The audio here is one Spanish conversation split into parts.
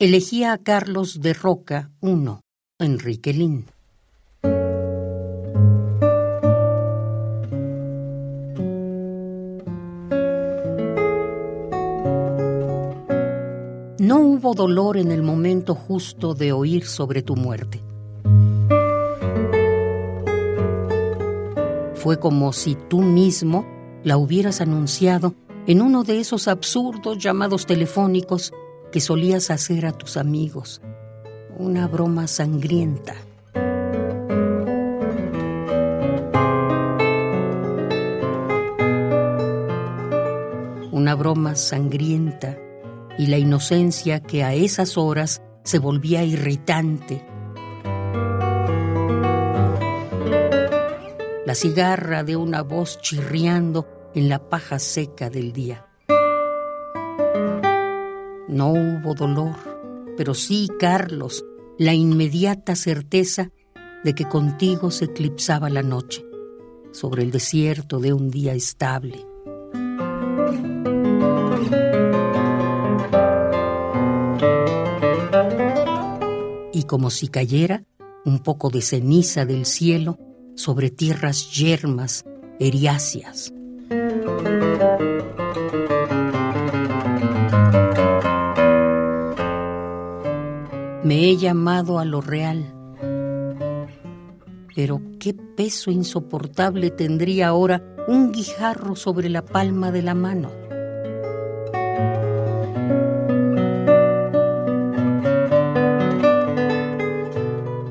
Elegía a Carlos de Roca I, Enrique Lin. No hubo dolor en el momento justo de oír sobre tu muerte. Fue como si tú mismo la hubieras anunciado en uno de esos absurdos llamados telefónicos que solías hacer a tus amigos. Una broma sangrienta. Una broma sangrienta y la inocencia que a esas horas se volvía irritante. La cigarra de una voz chirriando en la paja seca del día. No hubo dolor, pero sí, Carlos, la inmediata certeza de que contigo se eclipsaba la noche sobre el desierto de un día estable. Y como si cayera un poco de ceniza del cielo sobre tierras yermas, eriáceas. Me he llamado a lo real. Pero qué peso insoportable tendría ahora un guijarro sobre la palma de la mano.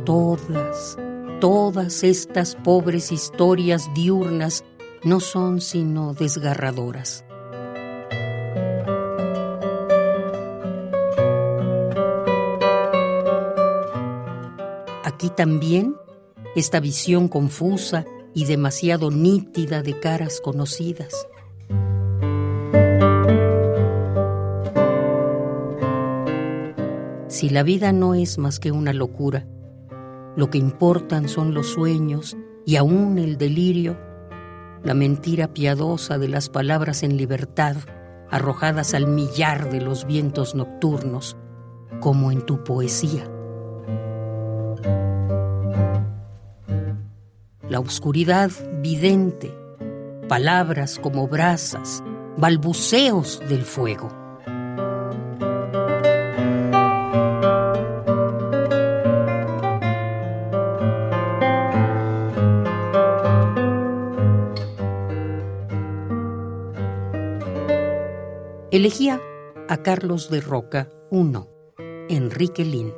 Todas, todas estas pobres historias diurnas no son sino desgarradoras. Aquí también esta visión confusa y demasiado nítida de caras conocidas. Si la vida no es más que una locura, lo que importan son los sueños y aún el delirio, la mentira piadosa de las palabras en libertad arrojadas al millar de los vientos nocturnos, como en tu poesía. La oscuridad vidente, palabras como brasas, balbuceos del fuego. Elegía a Carlos de Roca I, Enrique Lin.